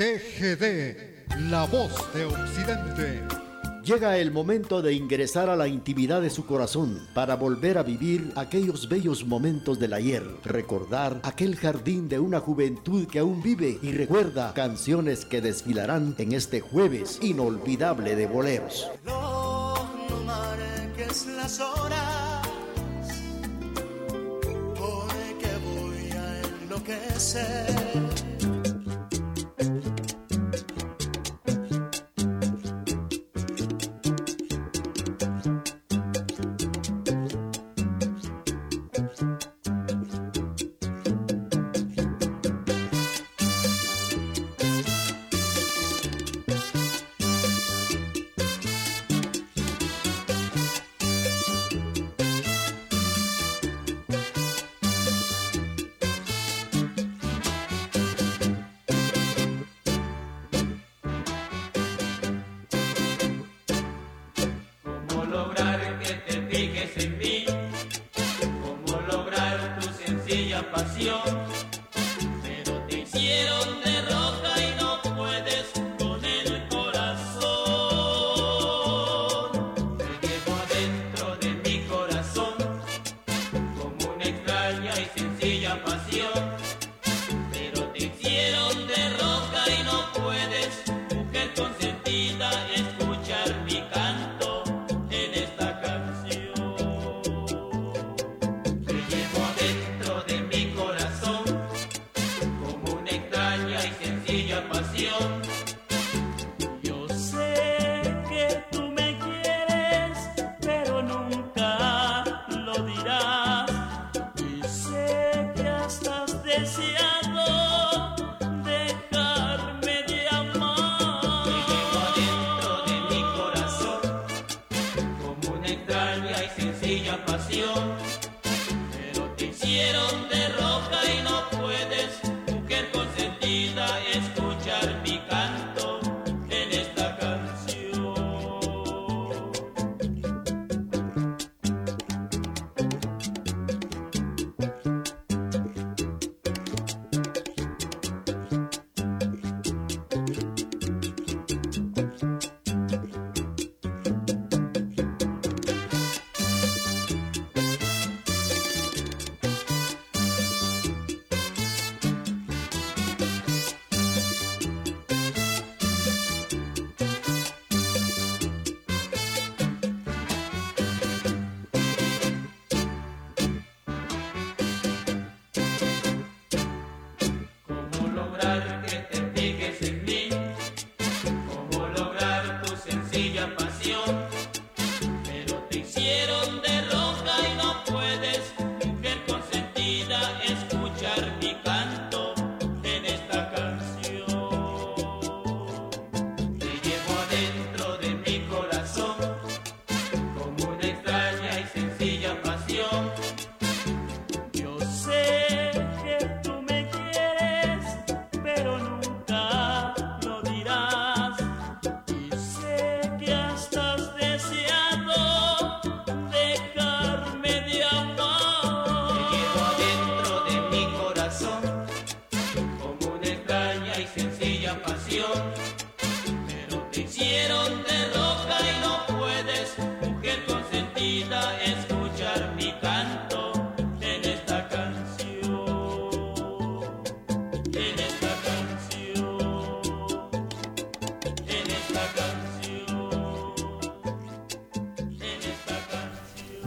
TGD, la voz de Occidente. Llega el momento de ingresar a la intimidad de su corazón para volver a vivir aquellos bellos momentos del ayer, recordar aquel jardín de una juventud que aún vive y recuerda canciones que desfilarán en este jueves inolvidable de boleros. No, marques las horas, porque voy a enloquecer.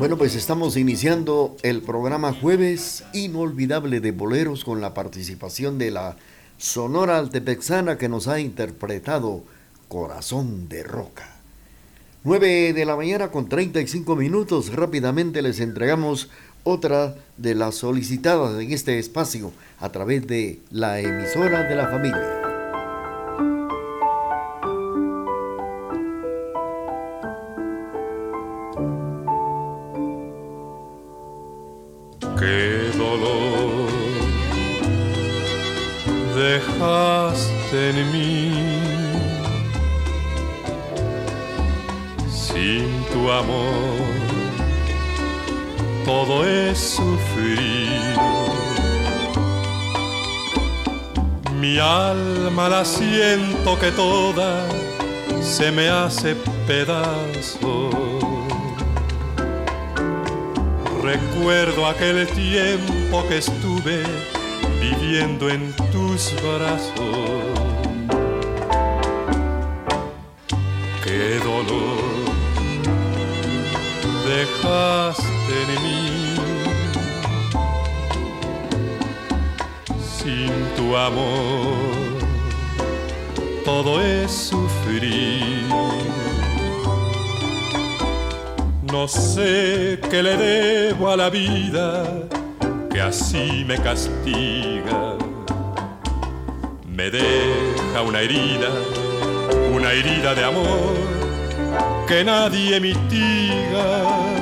Bueno, pues estamos iniciando el programa Jueves Inolvidable de Boleros con la participación de la Sonora Altepexana que nos ha interpretado Corazón de Roca. 9 de la mañana con 35 minutos. Rápidamente les entregamos otra de las solicitadas en este espacio a través de la emisora de la familia. Siento que toda se me hace pedazo. Recuerdo aquel tiempo que estuve viviendo en tus brazos. Qué dolor dejaste en mí. Sin tu amor, todo es sufrir. No sé qué le debo a la vida que así me castiga. Me deja una herida, una herida de amor que nadie mitiga.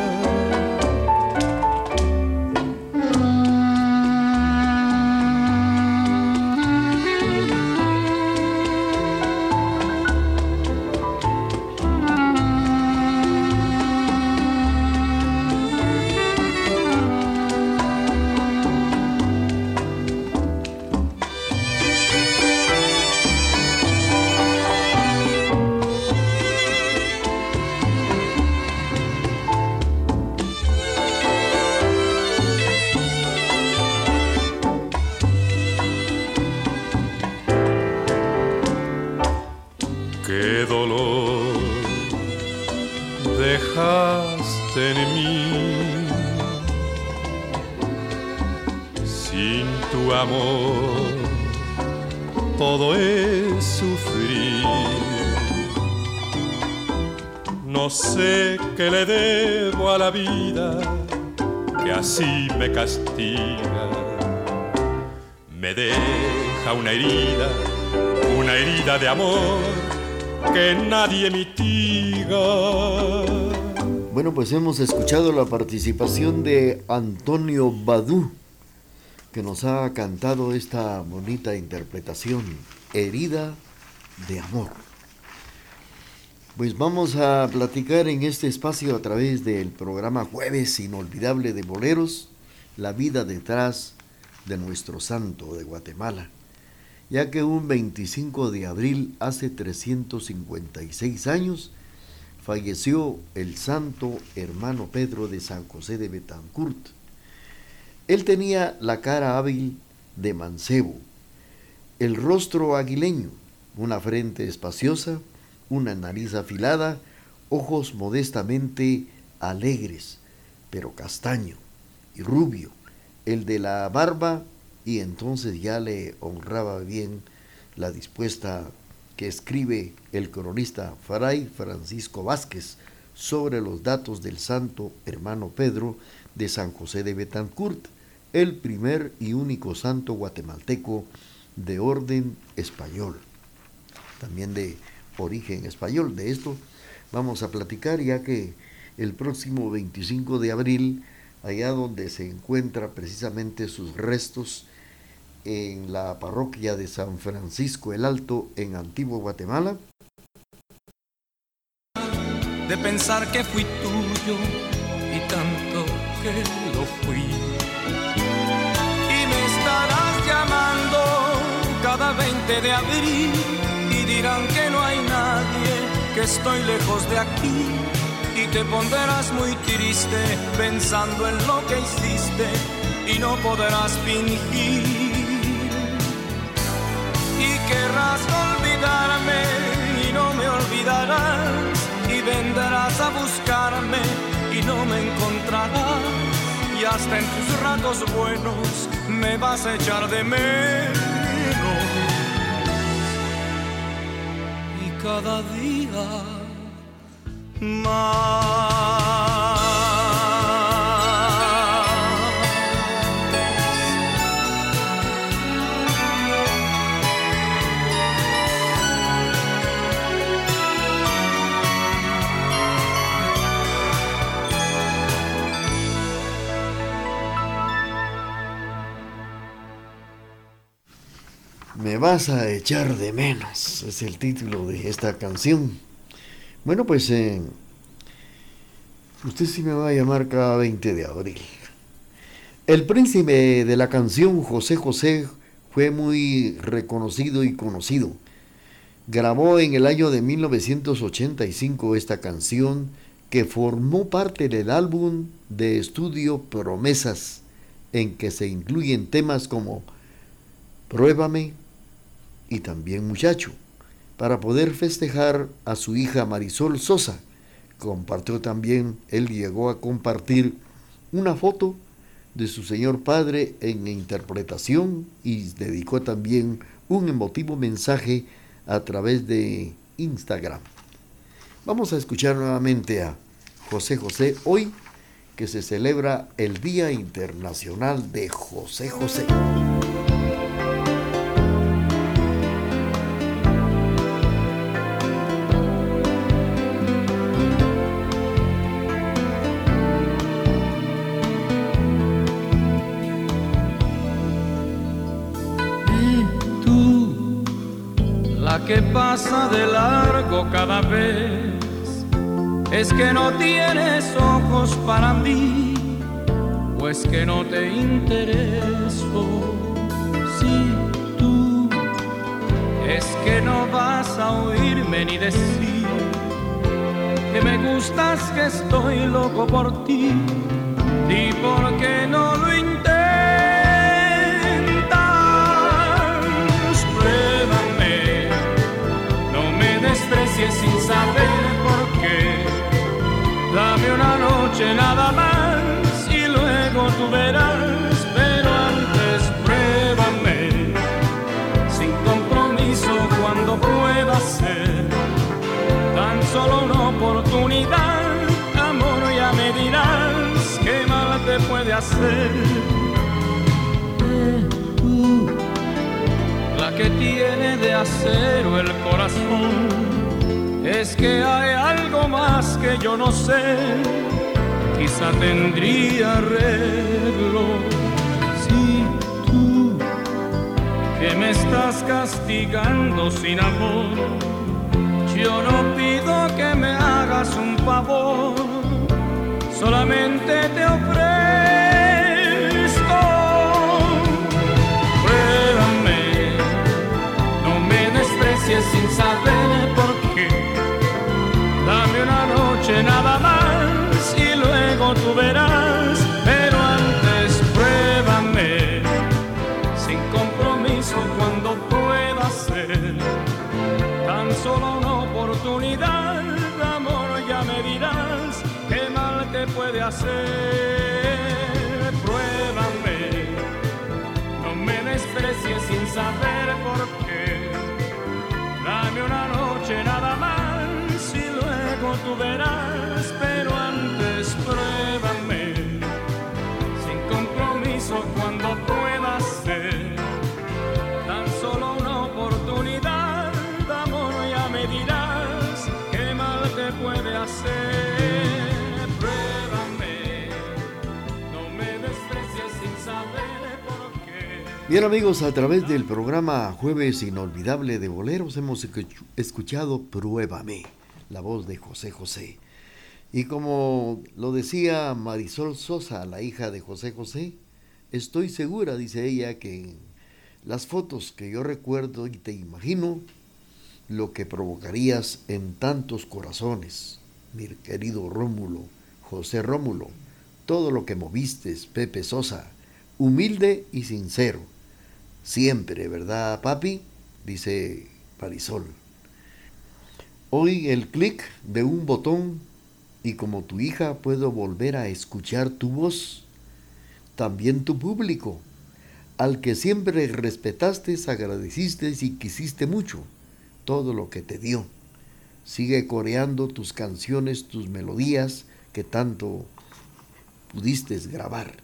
Me deja una herida, una herida de amor que nadie mitiga. Bueno, pues hemos escuchado la participación de Antonio Badú, que nos ha cantado esta bonita interpretación, Herida de Amor. Pues vamos a platicar en este espacio a través del programa Jueves Inolvidable de Boleros, la vida detrás de nuestro santo de Guatemala, ya que un 25 de abril hace 356 años falleció el santo hermano Pedro de San José de Betancourt. Él tenía la cara hábil de mancebo, el rostro aguileño, una frente espaciosa, una nariz afilada, ojos modestamente alegres, pero castaño y rubio, el de la barba, y entonces ya le honraba bien la dispuesta que escribe el cronista Fray Francisco Vázquez sobre los datos del santo hermano Pedro de San José de Betancourt, el primer y único santo guatemalteco de orden español, también de origen español. De esto vamos a platicar ya que el próximo 25 de abril, allá donde se encuentran precisamente sus restos, en la parroquia de San Francisco el Alto en Antiguo Guatemala. De pensar que fui tuyo y tanto que lo fui. Y me estarás llamando cada 20 de abril dirán que no hay nadie, que estoy lejos de aquí y te pondrás muy triste pensando en lo que hiciste y no podrás fingir. Y querrás olvidarme y no me olvidarás y vendrás a buscarme y no me encontrarás y hasta en tus ratos buenos me vas a echar de menos cada día. Me vas a echar de menos, es el título de esta canción. Bueno, pues eh, usted sí me va a llamar cada 20 de abril. El príncipe de la canción José José fue muy reconocido y conocido. Grabó en el año de 1985 esta canción que formó parte del álbum de estudio Promesas, en que se incluyen temas como Pruébame y también Muchacho, para poder festejar a su hija Marisol Sosa. Compartió también, él llegó a compartir una foto de su señor padre en interpretación y dedicó también un emotivo mensaje a través de Instagram. Vamos a escuchar nuevamente a José José hoy que se celebra el Día Internacional de José José. Vez es que no tienes ojos para mí o es que no te intereso. Si tú es que no vas a oírme ni decir que me gustas, que estoy loco por ti y por qué no lo intentas. Dame una noche nada más y luego tú verás, pero antes pruébame sin compromiso cuando pueda ser tan solo una oportunidad. Amor, ya me dirás qué mal te puede hacer. la que tiene de acero el corazón es que hay que yo no sé, quizá tendría arreglo si tú que me estás castigando sin amor, yo no pido que me hagas un favor, solamente te ofrezco. Pruébame, no me desprecies sin saber nada más y luego tú verás, pero antes pruébame sin compromiso cuando pueda ser tan solo una oportunidad, amor, ya me dirás qué mal te puede hacer. Pruébame, no me desprecies sin saber pero antes pruébame, sin compromiso cuando pueda ser, tan solo una oportunidad, amor, ya me dirás qué mal te puede hacer, pruébame, no me desprecies sin saber por qué. Bien amigos, a través del programa Jueves Inolvidable de Boleros hemos escuchado Pruébame la voz de José José. Y como lo decía Marisol Sosa, la hija de José José, estoy segura, dice ella, que las fotos que yo recuerdo y te imagino, lo que provocarías en tantos corazones, mi querido Rómulo, José Rómulo, todo lo que moviste, Pepe Sosa, humilde y sincero. Siempre, ¿verdad, papi? Dice Marisol. Hoy el clic de un botón y como tu hija puedo volver a escuchar tu voz, también tu público, al que siempre respetaste, agradeciste y quisiste mucho todo lo que te dio. Sigue coreando tus canciones, tus melodías que tanto pudiste grabar.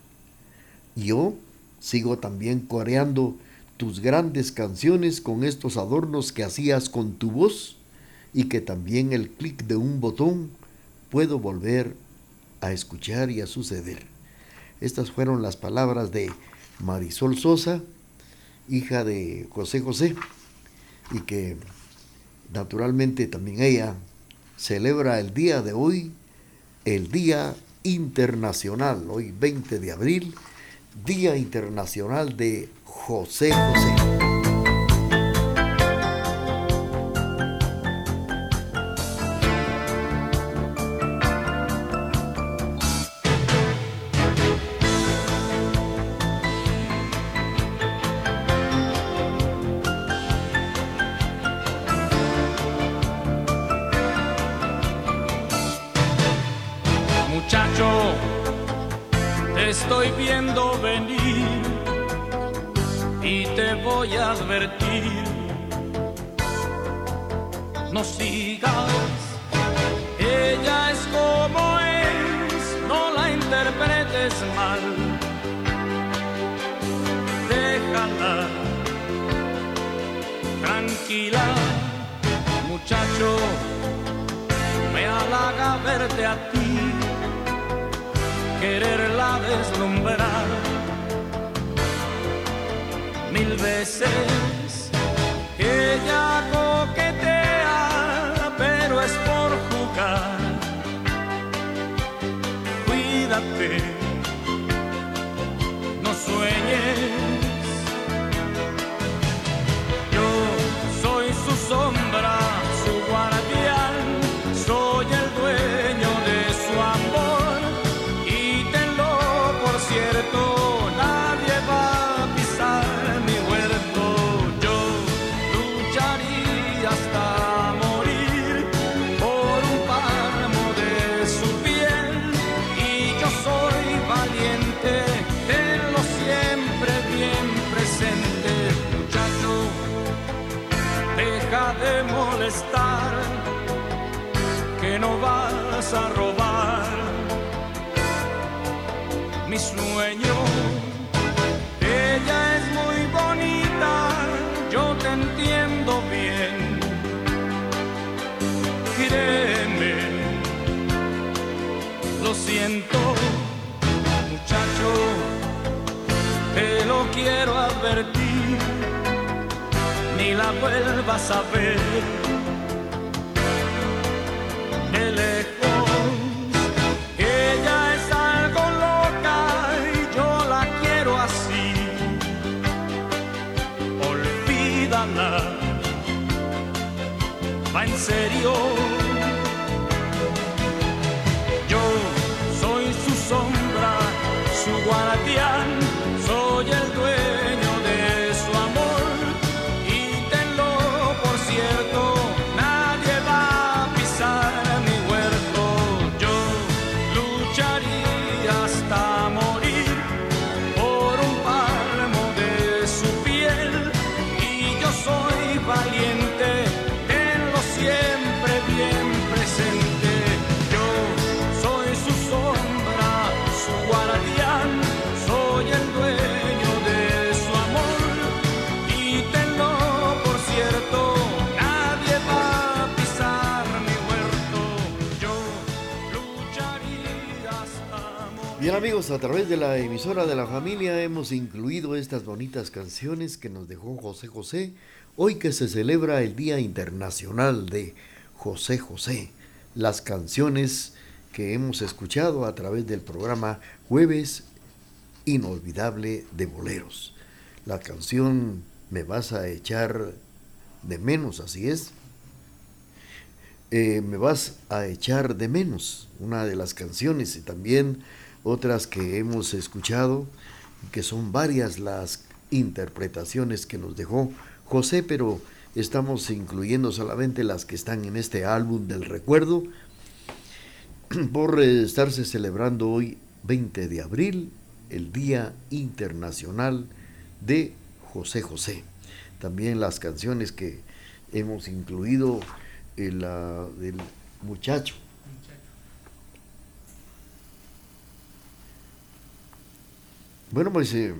Yo sigo también coreando tus grandes canciones con estos adornos que hacías con tu voz y que también el clic de un botón puedo volver a escuchar y a suceder. Estas fueron las palabras de Marisol Sosa, hija de José José, y que naturalmente también ella celebra el día de hoy, el Día Internacional, hoy 20 de abril, Día Internacional de José José. Muchacho, me halaga verte a ti quererla deslumbrar mil veces. Ella coquetea, pero es por jugar. Cuídate, a robar mi sueño. Ella es muy bonita, yo te entiendo bien. Créeme, lo siento, muchacho, te lo quiero advertir, ni la vuelvas a ver serio amigos, a través de la emisora de la familia hemos incluido estas bonitas canciones que nos dejó José José, hoy que se celebra el Día Internacional de José José. Las canciones que hemos escuchado a través del programa Jueves Inolvidable de Boleros. La canción Me vas a echar de menos, así es. Eh, me vas a echar de menos, una de las canciones y también otras que hemos escuchado, que son varias las interpretaciones que nos dejó José, pero estamos incluyendo solamente las que están en este álbum del recuerdo, por estarse celebrando hoy 20 de abril, el Día Internacional de José José. También las canciones que hemos incluido, el, del muchacho, Bueno, pues eh,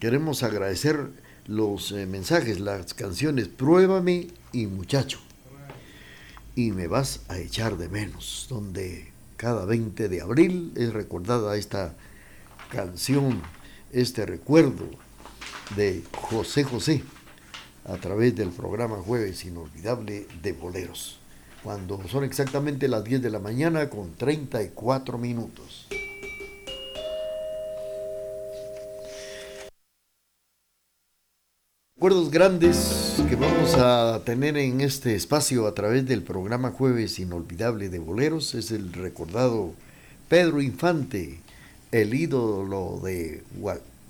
queremos agradecer los eh, mensajes, las canciones Pruébame y Muchacho. Y me vas a echar de menos, donde cada 20 de abril es recordada esta canción, este recuerdo de José José a través del programa Jueves Inolvidable de Boleros, cuando son exactamente las 10 de la mañana con 34 minutos. Recuerdos grandes que vamos a tener en este espacio a través del programa Jueves Inolvidable de Boleros es el recordado Pedro Infante, el ídolo de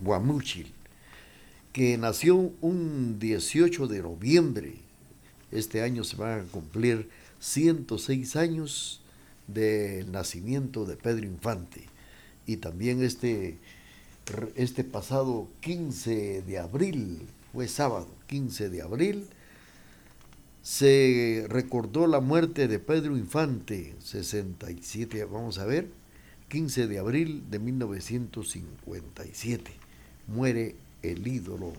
Guamúchil, que nació un 18 de noviembre. Este año se van a cumplir 106 años del nacimiento de Pedro Infante. Y también este, este pasado 15 de abril, fue sábado 15 de abril, se recordó la muerte de Pedro Infante, 67, vamos a ver, 15 de abril de 1957. Muere el ídolo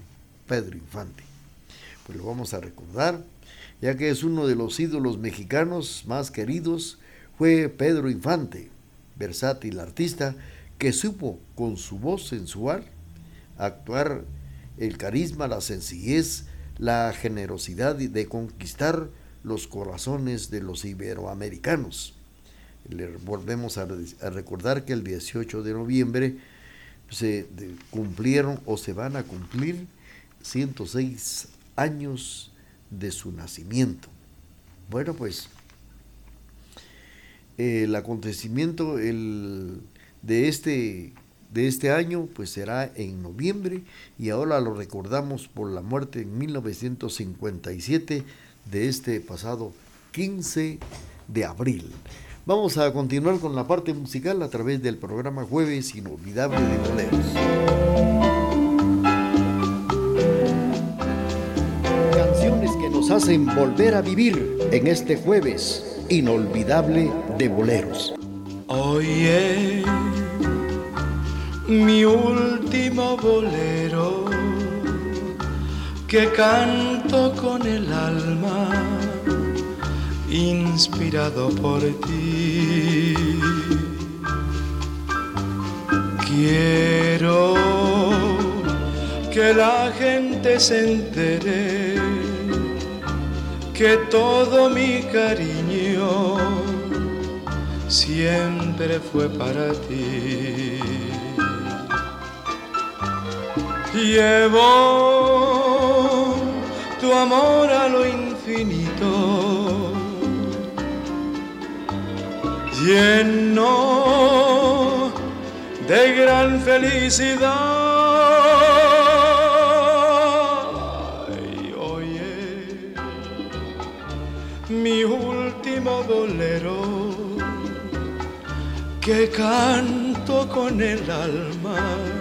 Pedro Infante. Pues lo vamos a recordar, ya que es uno de los ídolos mexicanos más queridos, fue Pedro Infante, versátil artista que supo con su voz sensual actuar el carisma, la sencillez, la generosidad de conquistar los corazones de los iberoamericanos. Le volvemos a, recordar que el 18 de noviembre se cumplieron o se van a cumplir 106 años de su nacimiento. Bueno, pues el acontecimiento de este de este año pues será en noviembre y ahora lo recordamos por la muerte en 1957 de este pasado 15 de abril. Vamos a continuar con la parte musical a través del programa Jueves Inolvidable de Boleros. Canciones que nos hacen volver a vivir en este jueves inolvidable de boleros. Mi último bolero que canto con el alma, inspirado por ti. Quiero que la gente se entere que todo mi cariño siempre fue para ti. Llevo tu amor a lo infinito, lleno de gran felicidad. Oye, mi último bolero que canto con el alma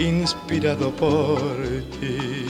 inspirado por ti.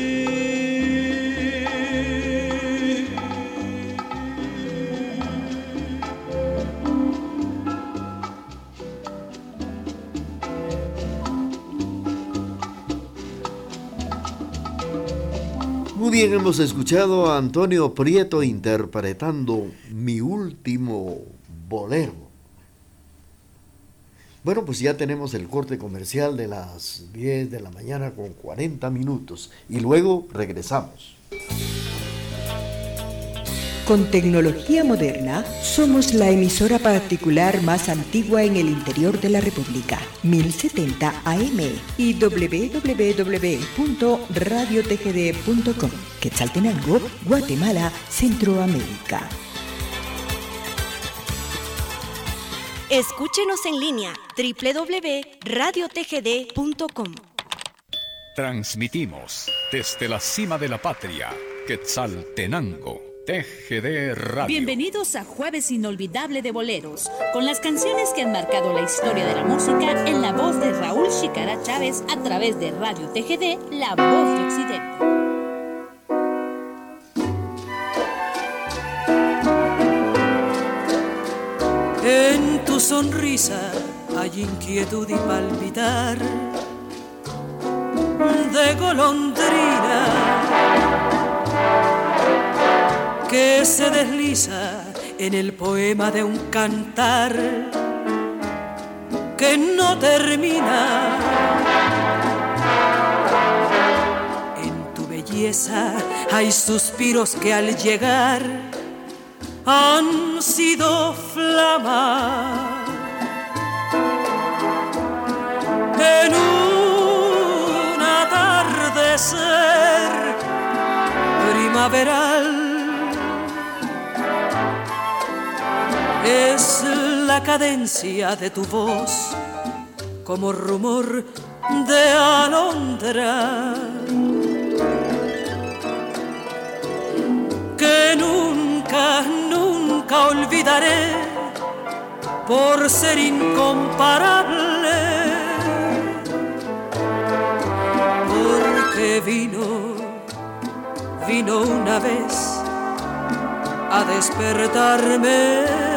hemos escuchado a Antonio Prieto interpretando Mi último bolero. Bueno, pues ya tenemos el corte comercial de las 10 de la mañana con 40 minutos y luego regresamos. Con tecnología moderna, somos la emisora particular más antigua en el interior de la República, 1070 AM y www.radiotgd.com, Quetzaltenango, Guatemala, Centroamérica. Escúchenos en línea www.radiotgd.com. Transmitimos desde la cima de la patria, Quetzaltenango TGD Radio. Bienvenidos a Jueves Inolvidable de Boleros, con las canciones que han marcado la historia de la música en la voz de Raúl Chicara Chávez a través de Radio TGD, La Voz de Occidente. En tu sonrisa hay inquietud y palpitar de golondrina que se desliza en el poema de un cantar que no termina. En tu belleza hay suspiros que al llegar han sido flama. En atardecer primaveral es la cadencia de tu voz como rumor de alondra. Que nunca, nunca olvidaré por ser incomparable. Porque vino, vino una vez a despertarme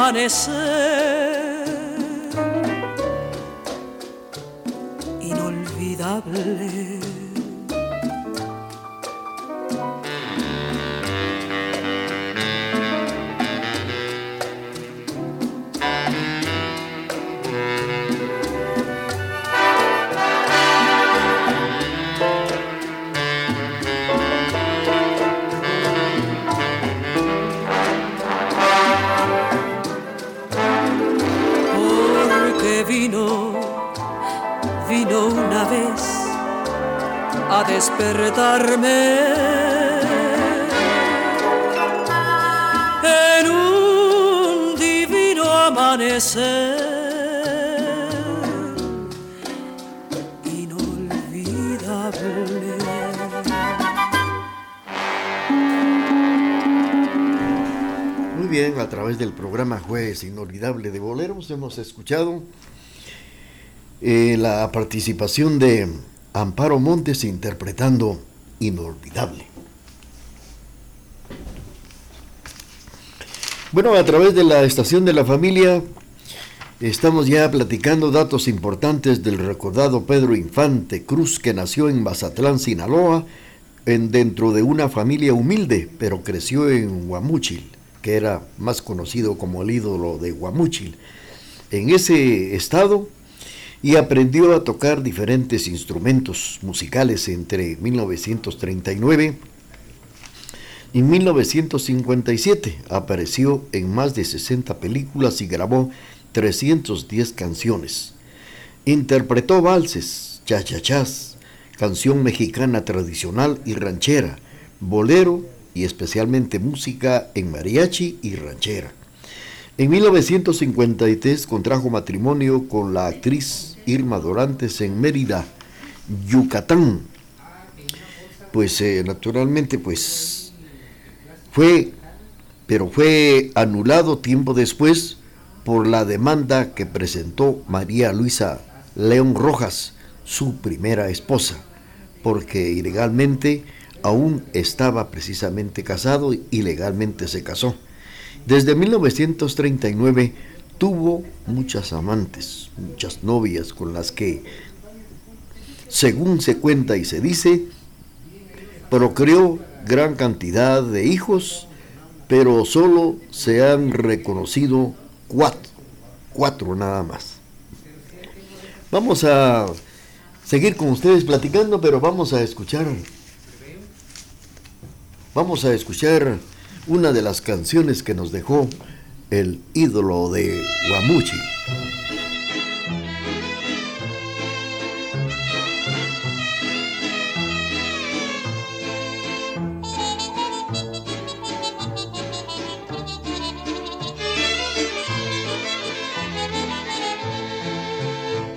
amanecer inolvidable. Despertarme en un divino amanecer inolvidable. Muy bien, a través del programa Jueves Inolvidable de Boleros hemos escuchado eh, la participación de Amparo Montes interpretando Inolvidable. Bueno, a través de la estación de la familia estamos ya platicando datos importantes del recordado Pedro Infante Cruz que nació en Mazatlán, Sinaloa, en, dentro de una familia humilde, pero creció en Guamúchil, que era más conocido como el ídolo de Guamúchil. En ese estado y aprendió a tocar diferentes instrumentos musicales entre 1939 y 1957. Apareció en más de 60 películas y grabó 310 canciones. Interpretó valses, chachachás, canción mexicana tradicional y ranchera, bolero y especialmente música en mariachi y ranchera. En 1953 contrajo matrimonio con la actriz Irma Dorantes en Mérida, Yucatán. Pues eh, naturalmente pues fue, pero fue anulado tiempo después por la demanda que presentó María Luisa León Rojas, su primera esposa, porque ilegalmente aún estaba precisamente casado y legalmente se casó. Desde 1939 tuvo muchas amantes, muchas novias con las que, según se cuenta y se dice, procreó gran cantidad de hijos, pero solo se han reconocido cuatro, cuatro nada más. Vamos a seguir con ustedes platicando, pero vamos a escuchar, vamos a escuchar una de las canciones que nos dejó el ídolo de Guamuchi.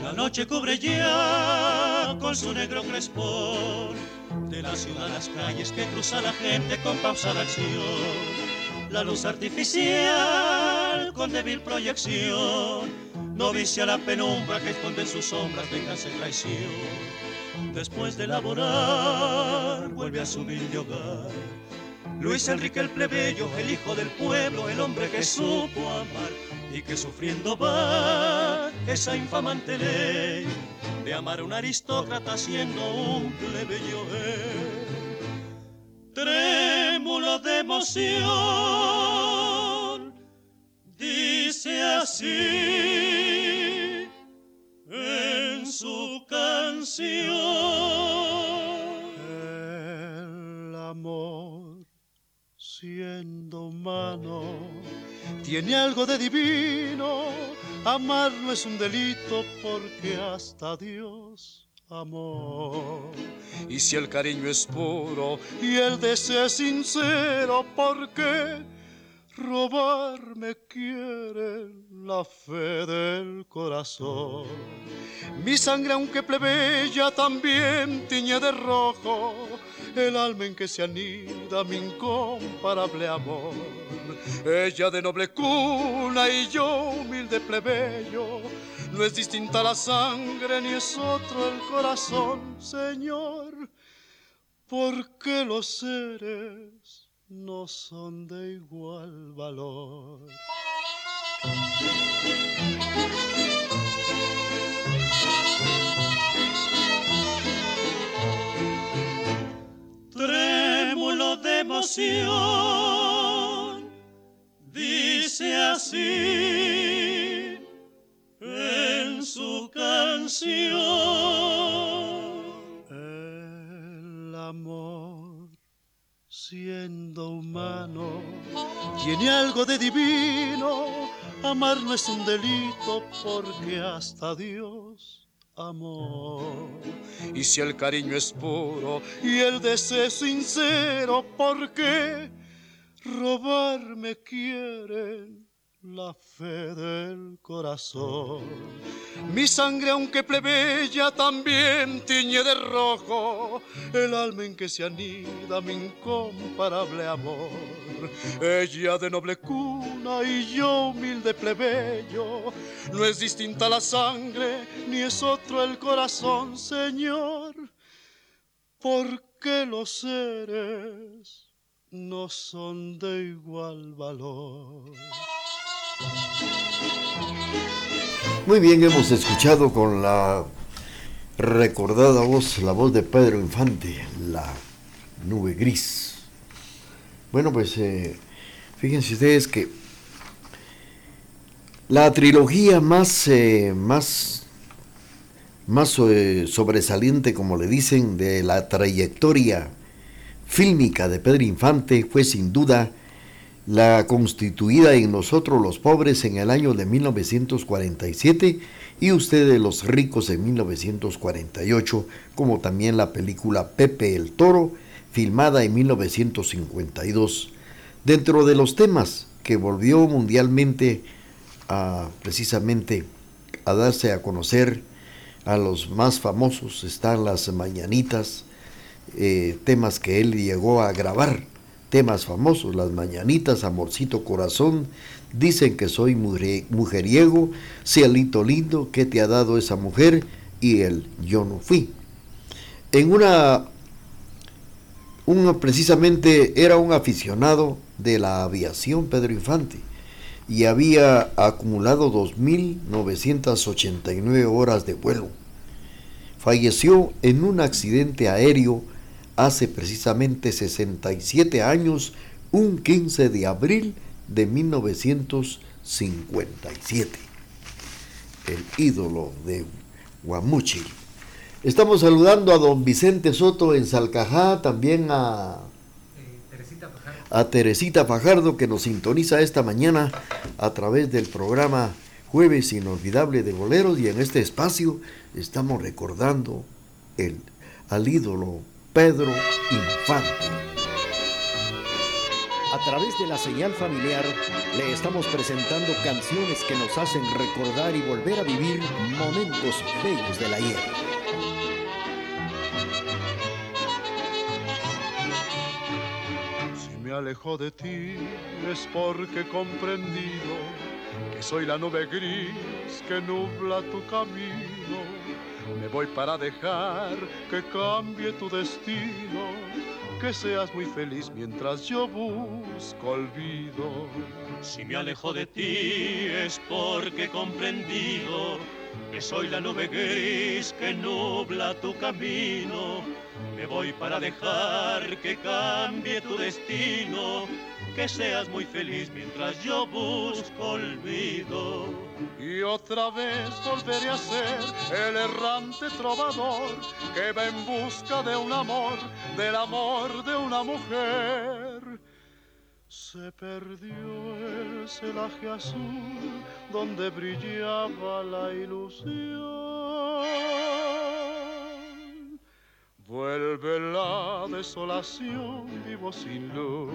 La noche cubre ya con su negro crespón. De la ciudad a las calles que cruza la gente con pausada acción. La luz artificial con débil proyección no a la penumbra que esconde sus sombras venganza y traición. Después de laborar, vuelve a su humilde hogar. Luis Enrique el plebeyo, el hijo del pueblo, el hombre que supo amar y que sufriendo va esa infamante ley de amar a un aristócrata siendo un plebeyo. Trémulo de emoción, dice así en su canción. El amor siendo humano tiene algo de divino. Amar no es un delito porque hasta Dios amó. Y si el cariño es puro y el deseo es sincero, ¿por qué robarme quiere la fe del corazón? Mi sangre, aunque plebeya, también tiñe de rojo el alma en que se anida mi incomparable amor. Ella de noble cuna y yo humilde plebeyo, no es distinta la sangre ni es otro el corazón, Señor, porque los seres no son de igual valor. trémulo de emoción, en su canción. El amor, siendo humano, tiene algo de divino. Amar no es un delito porque hasta Dios amor. Y si el cariño es puro y el deseo sincero, ¿por qué robarme quieren la fe del corazón? Mi sangre, aunque plebeya, también tiñe de rojo el alma en que se anida mi incomparable amor. Ella de noble cuna y yo humilde plebeyo, no es distinta la sangre ni es otro el corazón, Señor, porque los seres no son de igual valor. Muy bien, hemos escuchado con la recordada voz, la voz de Pedro Infante, la nube gris. Bueno, pues eh, fíjense ustedes que la trilogía más, eh, más, más eh, sobresaliente, como le dicen, de la trayectoria fílmica de Pedro Infante fue sin duda la constituida en nosotros los pobres en el año de 1947 y ustedes los ricos en 1948, como también la película Pepe el Toro, filmada en 1952. Dentro de los temas que volvió mundialmente a precisamente a darse a conocer a los más famosos están las mañanitas, eh, temas que él llegó a grabar temas famosos, las mañanitas, amorcito corazón, dicen que soy mujeriego, cielito lindo, que te ha dado esa mujer? Y el yo no fui. En una, un, precisamente era un aficionado de la aviación, Pedro Infante, y había acumulado 2.989 horas de vuelo. Falleció en un accidente aéreo hace precisamente 67 años, un 15 de abril de 1957. El ídolo de Guamuchil. Estamos saludando a don Vicente Soto en Salcajá, también a, a Teresita Fajardo que nos sintoniza esta mañana a través del programa Jueves Inolvidable de Boleros y en este espacio estamos recordando al ídolo Pedro Infante. A través de la señal familiar le estamos presentando canciones que nos hacen recordar y volver a vivir momentos bellos la ayer. Si me alejo de ti es porque he comprendido que soy la nube gris que nubla tu camino me voy para dejar que cambie tu destino, que seas muy feliz mientras yo busco olvido. Si me alejo de ti es porque he comprendido que soy la nube gris que nubla tu camino. Me voy para dejar que cambie tu destino, que seas muy feliz mientras yo busco olvido. Y otra vez volveré a ser el errante trovador que va en busca de un amor, del amor de una mujer. Se perdió el celaje azul donde brillaba la ilusión. Vuelve la desolación, vivo sin luz.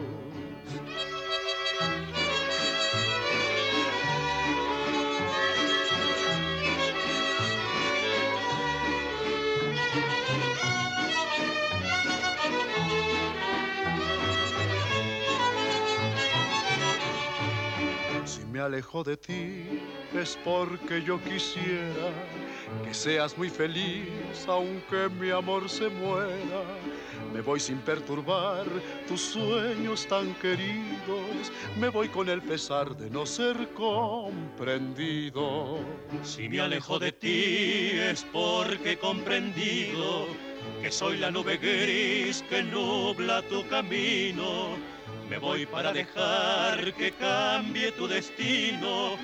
Si me alejo de ti es porque yo quisiera que seas muy feliz aunque mi amor se muera. Me voy sin perturbar tus sueños tan queridos. Me voy con el pesar de no ser comprendido. Si me alejo de ti es porque he comprendido que soy la nube gris que nubla tu camino. Me voy para dejar que cambie tu destino,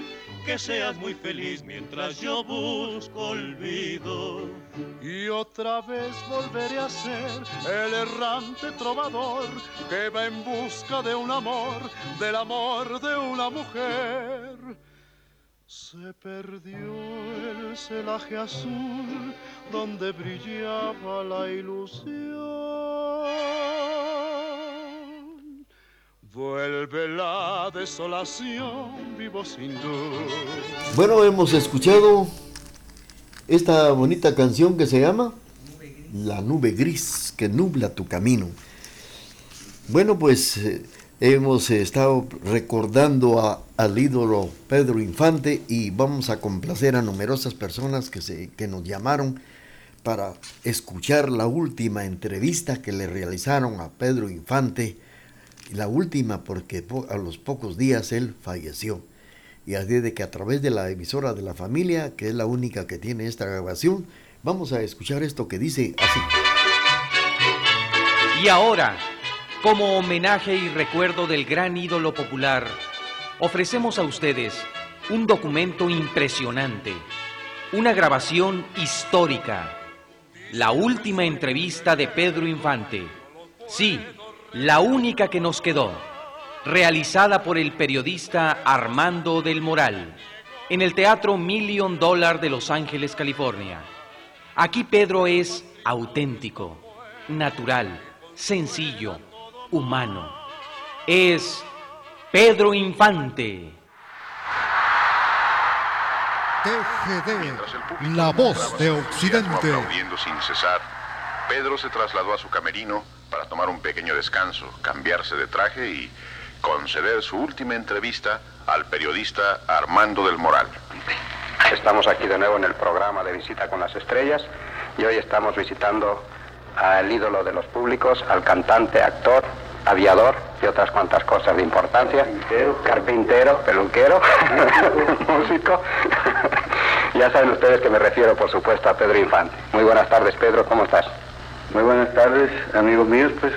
que seas muy feliz mientras yo busco olvido. Y otra vez volveré a ser el errante trovador que va en busca de un amor, del amor de una mujer. Se perdió el celaje azul donde brillaba la ilusión. Vuelve la desolación, vivo sin luz. Bueno, hemos escuchado esta bonita canción que se llama La nube gris que nubla tu camino. Bueno, pues eh, hemos estado recordando a- al ídolo Pedro Infante y vamos a complacer a numerosas personas que, se, que nos llamaron para escuchar la última entrevista que le realizaron a Pedro Infante. La última porque po- a los pocos días él falleció. Y así de que a través de la emisora de la familia, que es la única que tiene esta grabación, vamos a escuchar esto que dice así. Y ahora, como homenaje y recuerdo del gran ídolo popular, ofrecemos a ustedes un documento impresionante, una grabación histórica, la última entrevista de Pedro Infante. Sí, la única que nos quedó, realizada por el periodista Armando del Moral, en el Teatro Million Dollar de Los Ángeles, California. Aquí Pedro es auténtico, natural, sencillo, humano. Es Pedro Infante. TGD, la voz de Occidente. Aplaudiendo sin cesar, Pedro se trasladó a su camerino para tomar un pequeño descanso, cambiarse de traje y conceder su última entrevista al periodista Armando del Moral. Estamos aquí de nuevo en el programa de Visita con las Estrellas y hoy estamos visitando al ídolo de los públicos, al cantante, actor, aviador y otras cuantas cosas de importancia. Carpintero, peluquero, músico. ya saben ustedes que me refiero, por supuesto, a Pedro Infante. Muy buenas tardes, Pedro, ¿cómo estás? Muy buenas tardes, amigos míos. Pues,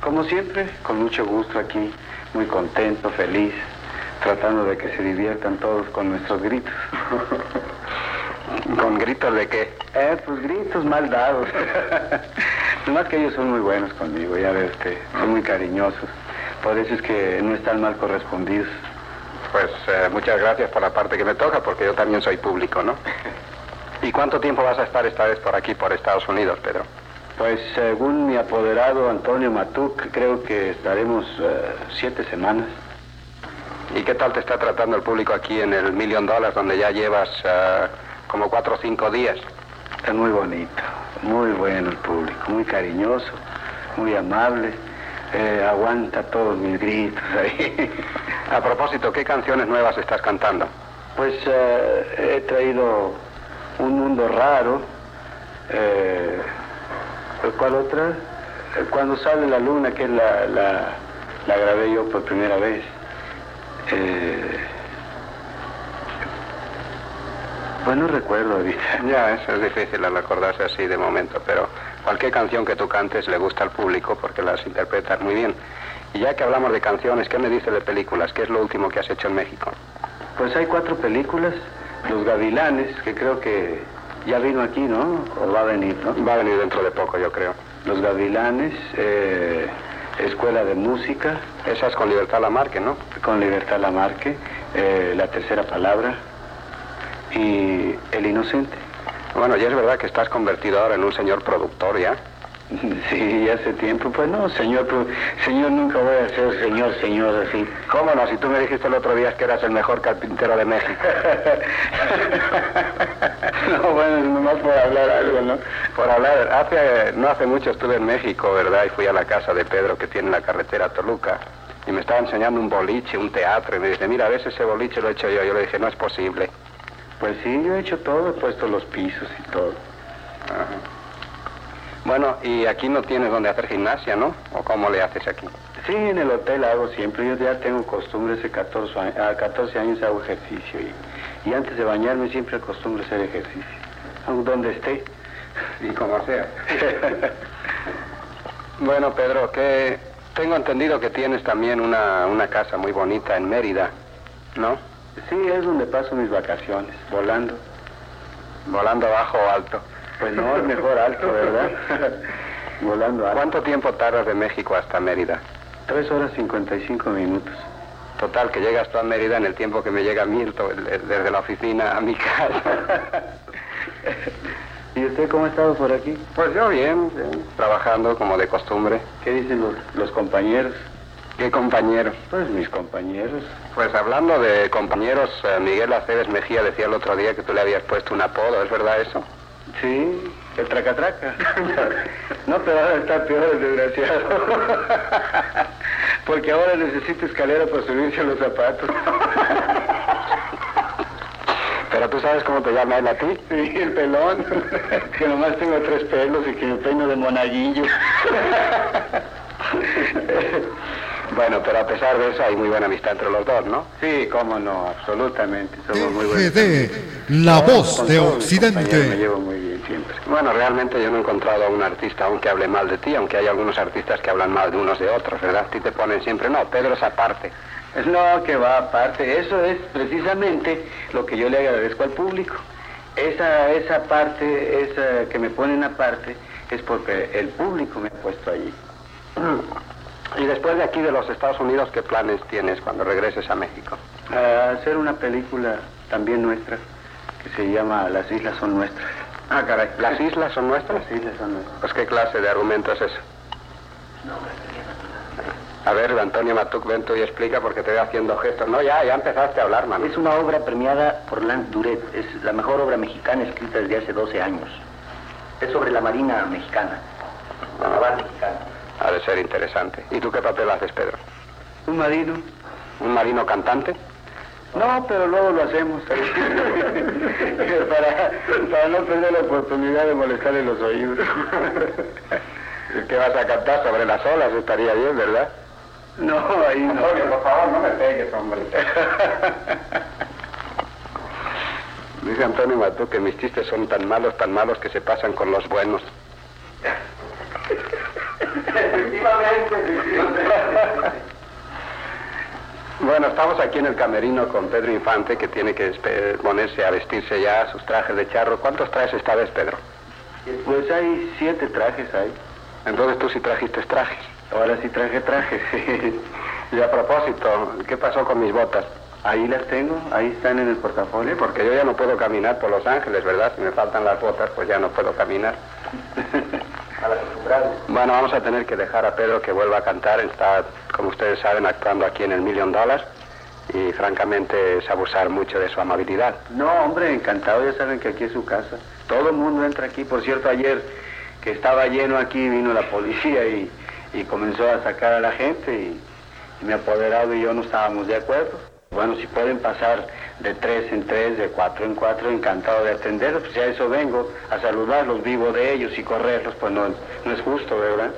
como siempre, con mucho gusto aquí, muy contento, feliz, tratando de que se diviertan todos con nuestros gritos. ¿Con gritos de qué? Eh, pues gritos mal dados. Nomás que ellos son muy buenos conmigo, ya ves que son muy cariñosos. Por eso es que no están mal correspondidos. Pues eh, muchas gracias por la parte que me toca, porque yo también soy público, ¿no? ¿Y cuánto tiempo vas a estar esta vez por aquí, por Estados Unidos, Pedro? Pues según mi apoderado Antonio Matuc, creo que estaremos eh, siete semanas. ¿Y qué tal te está tratando el público aquí en el Million Dollars, donde ya llevas eh, como cuatro o cinco días? Es muy bonito, muy bueno el público, muy cariñoso, muy amable. eh, aguanta todos mis gritos ahí. A propósito, ¿qué canciones nuevas estás cantando? Pues eh, he traído Un Mundo Raro. Eh, ¿Cuál otra? Cuando sale la luna, que la, la, la grabé yo por primera vez. Eh, pues no recuerdo ahorita. Ya, eso es difícil al acordarse así de momento, pero cualquier canción que tú cantes le gusta al público porque las interpretas muy bien. Y ya que hablamos de canciones, ¿qué me dice de películas? ¿Qué es lo último que has hecho en México? Pues hay cuatro películas. Los Gavilanes, que creo que ya vino aquí, ¿no? O va a venir, ¿no? Va a venir dentro de poco, yo creo. Los Gavilanes, eh, Escuela de Música. Esa es con Libertad Lamarque, ¿no? Con Libertad Lamarque, eh, La Tercera Palabra y El Inocente. Bueno, ya es verdad que estás convertido ahora en un señor productor, ¿ya? Sí, hace tiempo. Pues no, señor, señor, nunca voy a ser señor, señor, así. ¿Cómo no? Si tú me dijiste el otro día que eras el mejor carpintero de México. No, bueno, nomás por hablar algo, ¿no? Por hablar, hace, no hace mucho estuve en México, ¿verdad? Y fui a la casa de Pedro que tiene la carretera Toluca. Y me estaba enseñando un boliche, un teatro. Y me dice, mira, a veces ese boliche lo he hecho yo. Yo le dije, no es posible. Pues sí, yo he hecho todo, he puesto los pisos y todo. Bueno, y aquí no tienes donde hacer gimnasia, ¿no? ¿O cómo le haces aquí? Sí, en el hotel hago siempre. Yo ya tengo costumbre, hace 14, a- a 14 años hago ejercicio. Y, y antes de bañarme siempre acostumbro hacer ejercicio. Donde esté. Y como sea. Bueno, Pedro, que tengo entendido que tienes también una, una casa muy bonita en Mérida, ¿no? Sí, es donde paso mis vacaciones, volando. Volando bajo o alto. Pues no, es mejor alto, ¿verdad? volando alto. ¿Cuánto tiempo tardas de México hasta Mérida? Tres horas 55 minutos. Total, que llegas tú a Mérida en el tiempo que me llega a mí, desde la oficina a mi casa. ¿Y usted cómo ha estado por aquí? Pues yo bien, bien, trabajando como de costumbre. ¿Qué dicen los, los compañeros? ¿Qué compañeros? Pues mis compañeros. Pues hablando de compañeros, eh, Miguel Aceves Mejía decía el otro día que tú le habías puesto un apodo, ¿es verdad eso? Sí, el tracatraca. no, pero ahora está peor el desgraciado. Porque ahora necesita escalera para subirse a los zapatos. Pero tú sabes cómo te llama él a ti. Sí, el pelón. que nomás tengo tres pelos y que me peino de monaguillo. Bueno, pero a pesar de eso hay muy buena amistad entre los dos, ¿no? Sí, cómo no, absolutamente. Somos muy buenos. La voz de compañeros Me Occidente. llevo muy bien siempre. Bueno, realmente yo no he encontrado a un artista aún que hable mal de ti, aunque hay algunos artistas que hablan mal de unos de otros, ¿verdad? A ti te ponen siempre, no, Pedro es aparte. No, que va aparte. Eso es precisamente lo que yo le agradezco al público. Esa, esa parte, esa que me ponen aparte, es porque el público me ha puesto allí. Y después de aquí de los Estados Unidos, ¿qué planes tienes cuando regreses a México? A hacer una película también nuestra, que se llama Las Islas son nuestras. Ah, caray, ¿las islas son nuestras? Las Islas son nuestras. Pues qué clase de argumento es eso. A ver, Antonio Matuc, ven tú y explica porque te veo haciendo gestos. No, ya, ya empezaste a hablar, mano. Es una obra premiada por Lance Duret. Es la mejor obra mexicana escrita desde hace 12 años. Es sobre la Marina mexicana, la naval mexicana. Ha de ser interesante. ¿Y tú qué papel haces, Pedro? Un marino. ¿Un marino cantante? No, pero luego lo hacemos. para, para no perder la oportunidad de molestarle los oídos. ¿Qué vas a cantar sobre las olas? Estaría bien, ¿verdad? No, ahí no. Por favor, no me pegues, hombre. Dice Antonio Matú que mis chistes son tan malos, tan malos que se pasan con los buenos. Bueno, estamos aquí en el camerino con Pedro Infante, que tiene que ponerse a vestirse ya sus trajes de charro. ¿Cuántos traes esta vez, Pedro? Pues hay siete trajes ahí. Entonces tú sí trajiste trajes. Ahora sí traje trajes. Y a propósito, ¿qué pasó con mis botas? Ahí las tengo, ahí están en el portafolio. Porque yo ya no puedo caminar por Los Ángeles, ¿verdad? Si me faltan las botas, pues ya no puedo caminar. Bueno, vamos a tener que dejar a Pedro que vuelva a cantar. Está, como ustedes saben, actuando aquí en el Million Dollars. Y francamente es abusar mucho de su amabilidad. No, hombre, encantado, ya saben que aquí es su casa. Todo el mundo entra aquí. Por cierto, ayer que estaba lleno aquí, vino la policía y, y comenzó a sacar a la gente y, y mi apoderado y yo no estábamos de acuerdo. Bueno, si pueden pasar de tres en tres, de cuatro en cuatro, encantado de atenderlos, pues ya eso vengo, a saludarlos, vivo de ellos y correrlos, pues no, no es justo, ¿verdad?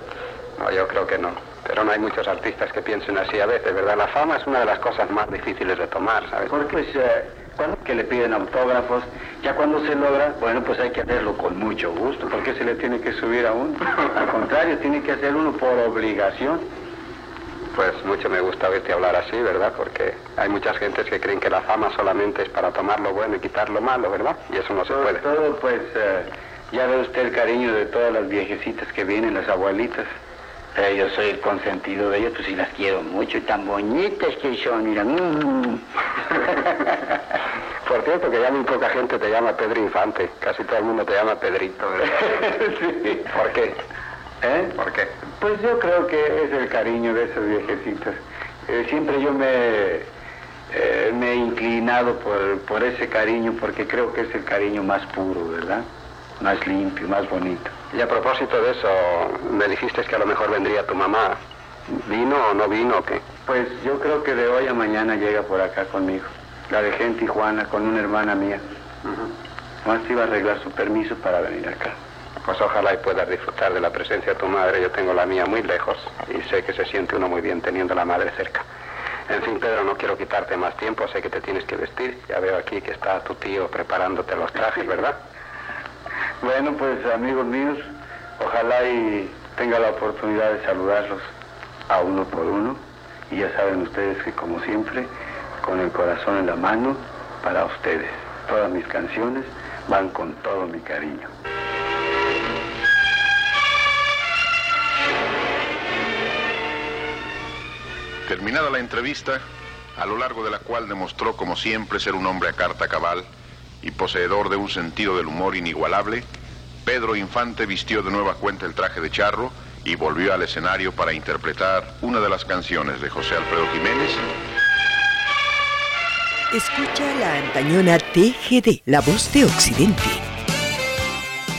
No, yo creo que no. Pero no hay muchos artistas que piensen así a veces, ¿verdad? La fama es una de las cosas más difíciles de tomar, ¿sabes? Porque pues, eh, cuando que le piden autógrafos, ya cuando se logra, bueno, pues hay que hacerlo con mucho gusto. ¿Por qué se le tiene que subir a uno? Al contrario, tiene que hacer uno por obligación. Pues mucho me gusta verte hablar así, ¿verdad? Porque hay muchas gentes que creen que la fama solamente es para tomar lo bueno y quitar lo malo, ¿verdad? Y eso no se puede. todo, pues, eh, ya ve usted el cariño de todas las viejecitas que vienen, las abuelitas. Eh, yo soy el consentido de ellas, pues sí las quiero mucho y tan bonitas que son, mira. mm. Por cierto, que ya muy poca gente te llama Pedro Infante. Casi todo el mundo te llama Pedrito, ¿verdad? Sí. ¿Por qué? ¿Eh? ¿Por qué? Pues yo creo que es el cariño de esas viejecitas. Eh, siempre yo me, eh, me he inclinado por, por ese cariño porque creo que es el cariño más puro, ¿verdad? Más limpio, más bonito. Y a propósito de eso, me dijiste que a lo mejor vendría tu mamá. ¿Vino o no vino o qué? Pues yo creo que de hoy a mañana llega por acá conmigo. La dejé en Tijuana con una hermana mía. Más iba a arreglar su permiso para venir acá. Pues ojalá y puedas disfrutar de la presencia de tu madre. Yo tengo la mía muy lejos y sé que se siente uno muy bien teniendo a la madre cerca. En fin, Pedro, no quiero quitarte más tiempo. Sé que te tienes que vestir. Ya veo aquí que está tu tío preparándote los trajes, ¿verdad? Bueno, pues amigos míos, ojalá y tenga la oportunidad de saludarlos a uno por uno. Y ya saben ustedes que como siempre, con el corazón en la mano, para ustedes. Todas mis canciones van con todo mi cariño. Terminada la entrevista, a lo largo de la cual demostró como siempre ser un hombre a carta cabal y poseedor de un sentido del humor inigualable, Pedro Infante vistió de nueva cuenta el traje de charro y volvió al escenario para interpretar una de las canciones de José Alfredo Jiménez Escucha la antañona TGD, la voz de Occidente.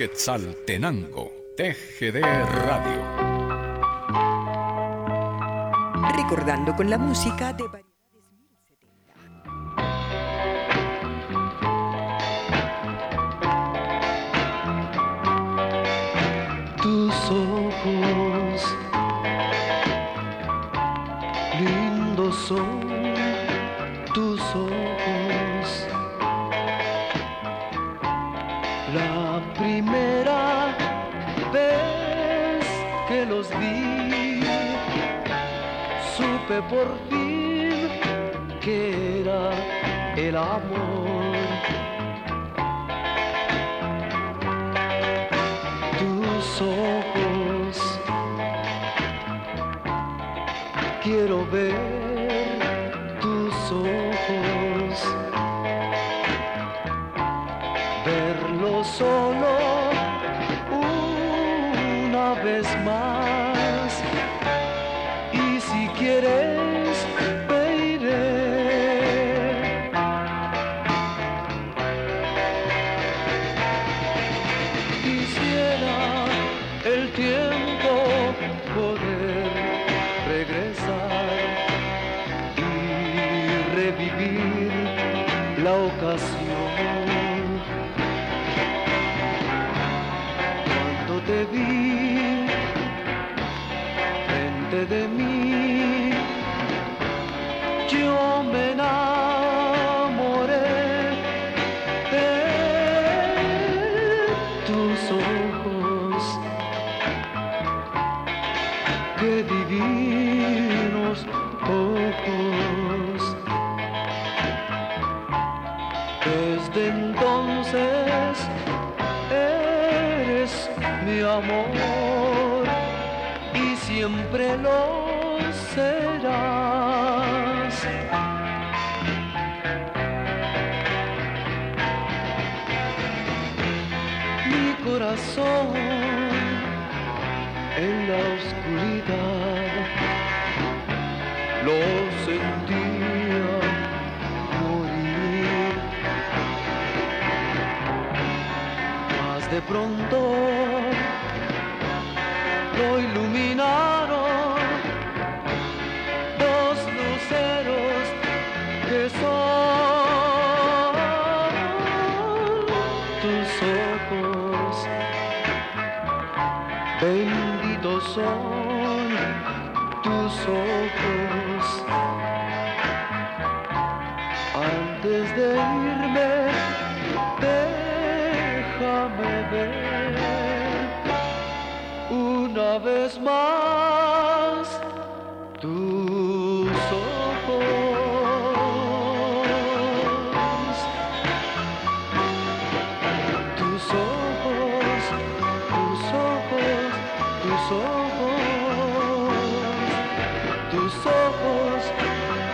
Quetzaltenango, TGD Radio. Recordando con la música de... por fin que era el amor tus ojos. Quiero ver y revivir la ocasión. Cuando te vi siempre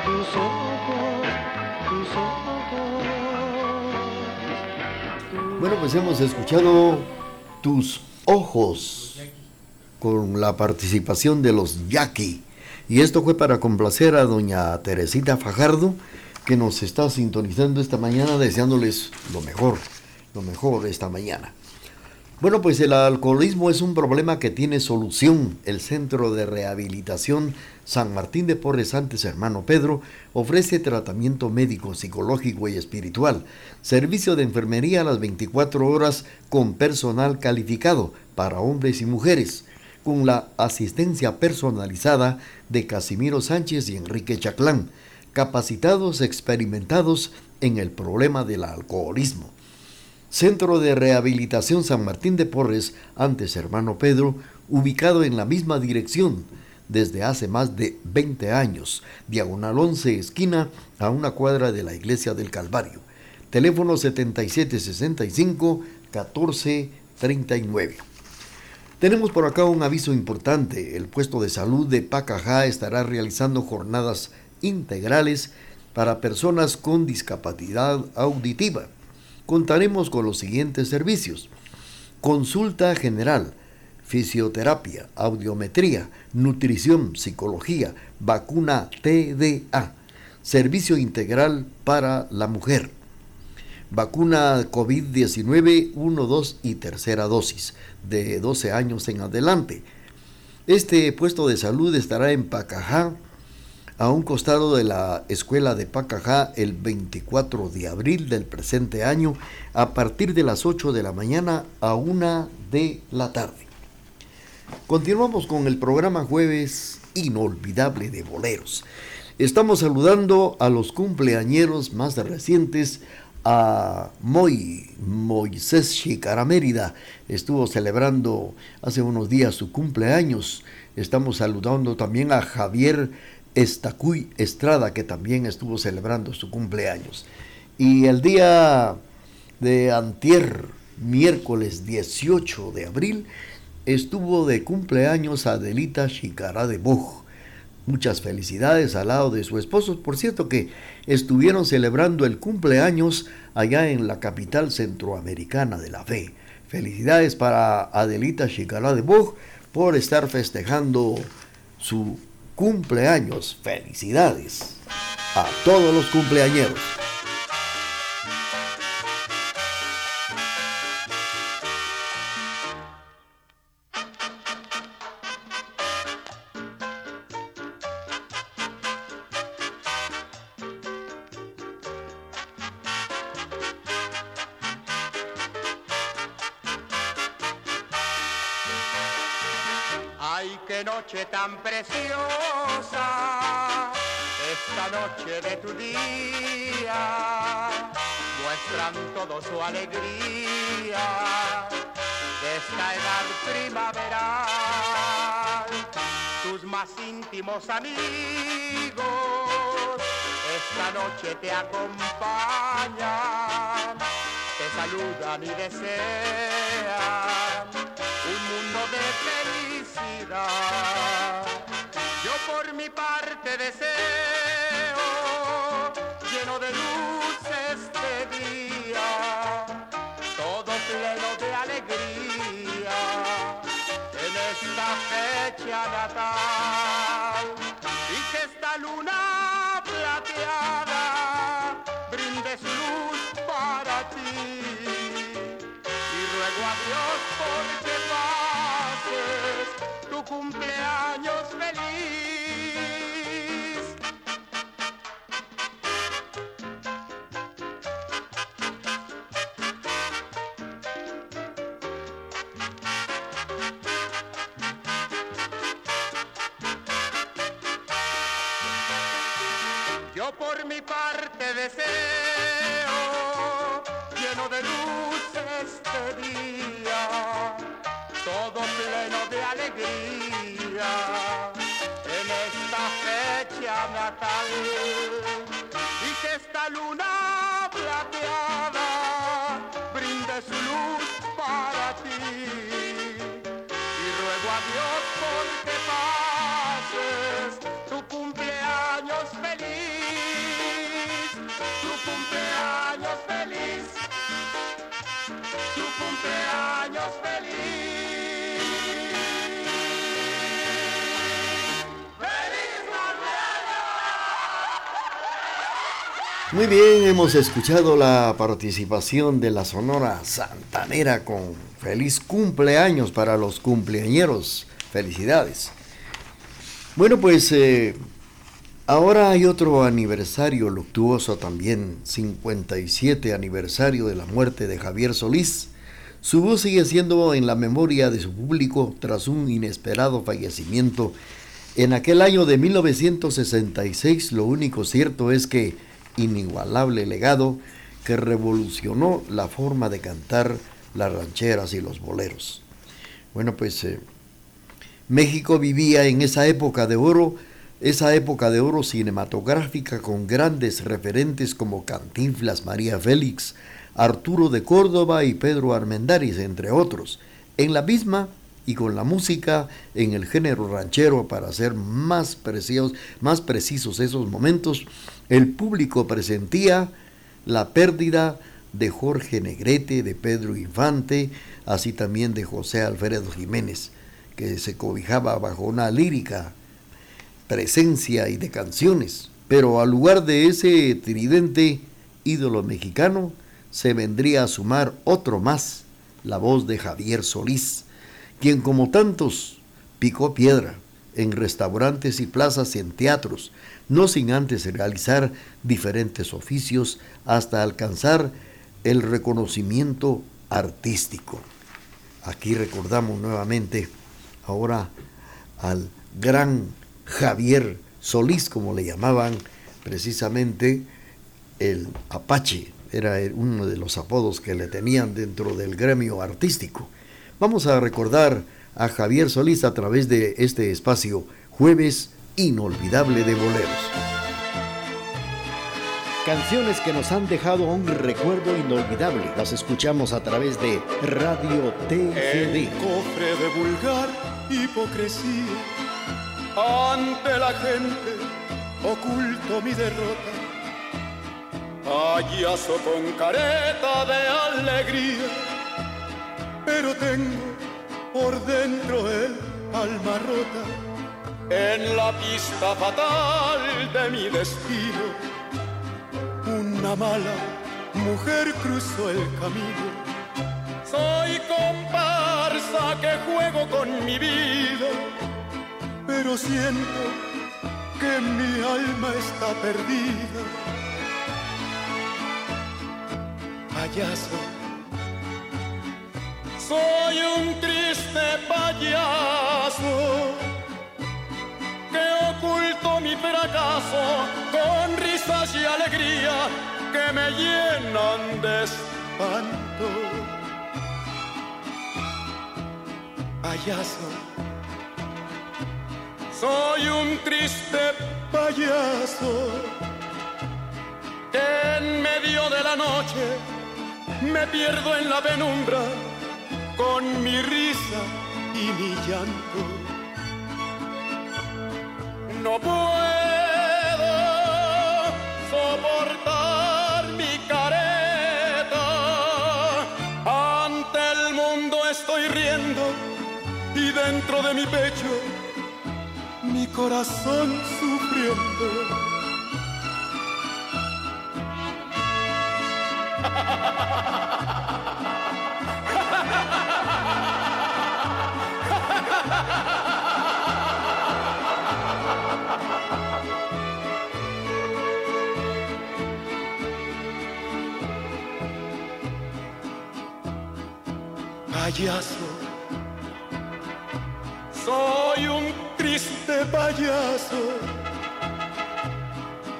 tus ojos, tus ojos. Bueno, pues hemos escuchado Tus Ojos con la participación de los Yaqui. Y esto fue para complacer a doña Teresita Fajardo, que nos está sintonizando esta mañana, deseándoles lo mejor, lo mejor esta mañana. Bueno, pues el alcoholismo es un problema que tiene solución. El Centro de Rehabilitación San Martín de Porres antes hermano Pedro ofrece tratamiento médico, psicológico y espiritual, servicio de enfermería a las 24 horas con personal calificado para hombres y mujeres, con la asistencia personalizada de Casimiro Sánchez y Enrique Chaclán, capacitados experimentados en el problema del alcoholismo. Centro de Rehabilitación San Martín de Porres, antes hermano Pedro, ubicado en la misma dirección desde hace más de 20 años, diagonal 11 esquina a una cuadra de la Iglesia del Calvario. Teléfono 7765 1439. Tenemos por acá un aviso importante. El puesto de salud de Pacajá estará realizando jornadas integrales para personas con discapacidad auditiva contaremos con los siguientes servicios. Consulta general, fisioterapia, audiometría, nutrición, psicología, vacuna TDA, servicio integral para la mujer, vacuna COVID-19 1, 2 y tercera dosis, de 12 años en adelante. Este puesto de salud estará en Pacajá, a un costado de la escuela de Pacajá el 24 de abril del presente año a partir de las 8 de la mañana a 1 de la tarde. Continuamos con el programa jueves inolvidable de boleros. Estamos saludando a los cumpleañeros más recientes a Moy, Moisés Chicara Mérida. Estuvo celebrando hace unos días su cumpleaños. Estamos saludando también a Javier Estacuy Estrada, que también estuvo celebrando su cumpleaños. Y el día de antier, miércoles 18 de abril, estuvo de cumpleaños Adelita Chicara de Boj. Muchas felicidades al lado de su esposo. Por cierto que estuvieron celebrando el cumpleaños allá en la capital centroamericana de la fe. Felicidades para Adelita Chicara de Boj por estar festejando su cumpleaños. Felicidades a todos los cumpleañeros. Su alegría de esta edad primaveral. Tus más íntimos amigos esta noche te acompañan, te saludan y desean un mundo de felicidad. Yo por mi parte deseo, lleno de luz fecha natal y que esta luna plateada brinde su luz para ti y ruego a Dios porque pases tu cumpleaños feliz. Mi parte deseo, lleno de luz este día, todo pleno de alegría, en esta fecha natal, y que esta luna plateada Muy bien, hemos escuchado la participación de la Sonora Santanera con feliz cumpleaños para los cumpleañeros. Felicidades. Bueno, pues eh, ahora hay otro aniversario luctuoso también, 57 aniversario de la muerte de Javier Solís. Su voz sigue siendo en la memoria de su público tras un inesperado fallecimiento. En aquel año de 1966 lo único cierto es que inigualable legado que revolucionó la forma de cantar las rancheras y los boleros. Bueno, pues eh, México vivía en esa época de oro, esa época de oro cinematográfica con grandes referentes como Cantinflas, María Félix, Arturo de Córdoba y Pedro Armendáriz, entre otros. En la misma y con la música en el género ranchero para ser más precisos, más precisos esos momentos, el público presentía la pérdida de Jorge Negrete, de Pedro Infante, así también de José Alfredo Jiménez, que se cobijaba bajo una lírica presencia y de canciones. Pero al lugar de ese tridente ídolo mexicano, se vendría a sumar otro más, la voz de Javier Solís, quien como tantos picó piedra en restaurantes y plazas y en teatros, no sin antes realizar diferentes oficios hasta alcanzar el reconocimiento artístico. Aquí recordamos nuevamente ahora al gran Javier Solís, como le llamaban precisamente el Apache, era uno de los apodos que le tenían dentro del gremio artístico. Vamos a recordar a Javier Solís a través de este espacio Jueves Inolvidable de Boleros. Canciones que nos han dejado un recuerdo inolvidable. Las escuchamos a través de Radio El TGD. cofre de vulgar hipocresía. Ante la gente oculto mi derrota. Payaso con careta de alegría. Pero tengo por dentro el alma rota. En la pista fatal de mi destino. Una mala mujer cruzó el camino. Soy comparsa que juego con mi vida, pero siento que mi alma está perdida. Payaso, soy un triste payaso que oculto mi fracaso con risas y alegría que me llenan de espanto. Payaso, soy un triste payaso que en medio de la noche me pierdo en la penumbra con mi risa y mi llanto. No puedo soportar mi careta. Ante el mundo estoy riendo y dentro de mi pecho mi corazón sufriendo. Soy un triste payaso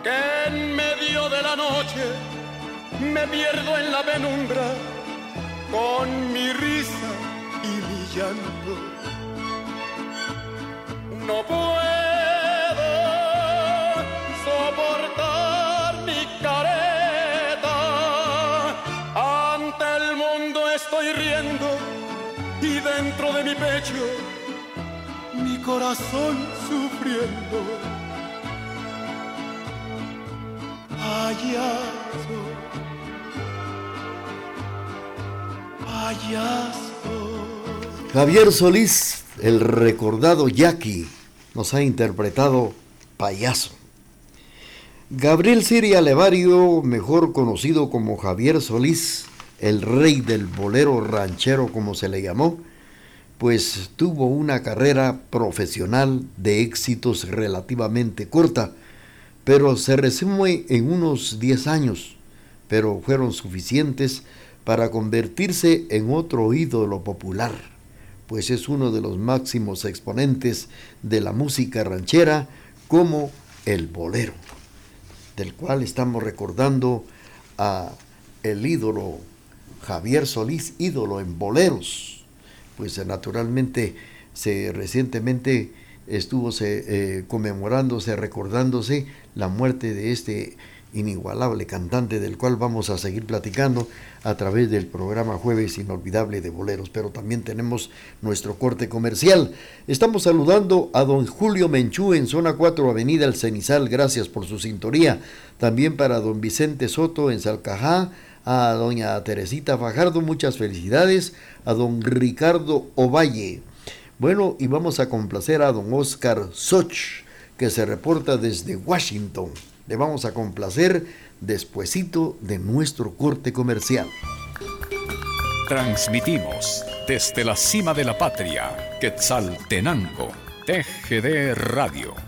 que en medio de la noche me pierdo en la penumbra con mi risa y mi llanto. No puedo soportar mi careta. Ante el mundo estoy riendo y dentro de mi pecho mi corazón sufriendo. Payaso, payaso. Javier Solís, el recordado Jackie, nos ha interpretado Payaso. Gabriel Siria Levario, mejor conocido como Javier Solís, el rey del bolero ranchero como se le llamó, pues tuvo una carrera profesional de éxitos relativamente corta, pero se resume en unos 10 años, pero fueron suficientes para convertirse en otro ídolo popular, pues es uno de los máximos exponentes de la música ranchera como el bolero, del cual estamos recordando a el ídolo Javier Solís, ídolo en boleros, pues naturalmente se recientemente estuvo se, eh, conmemorándose, recordándose la muerte de este inigualable cantante del cual vamos a seguir platicando a través del programa Jueves Inolvidable de Boleros, pero también tenemos nuestro corte comercial. Estamos saludando a don Julio Menchú en zona 4, Avenida El Cenizal, gracias por su sintonía. También para don Vicente Soto en Salcajá, a doña Teresita Fajardo, muchas felicidades, a don Ricardo Ovalle. Bueno, y vamos a complacer a don Oscar Soch, que se reporta desde Washington. Le vamos a complacer despuesito de nuestro corte comercial. Transmitimos desde la cima de la patria, Quetzaltenango, TGD Radio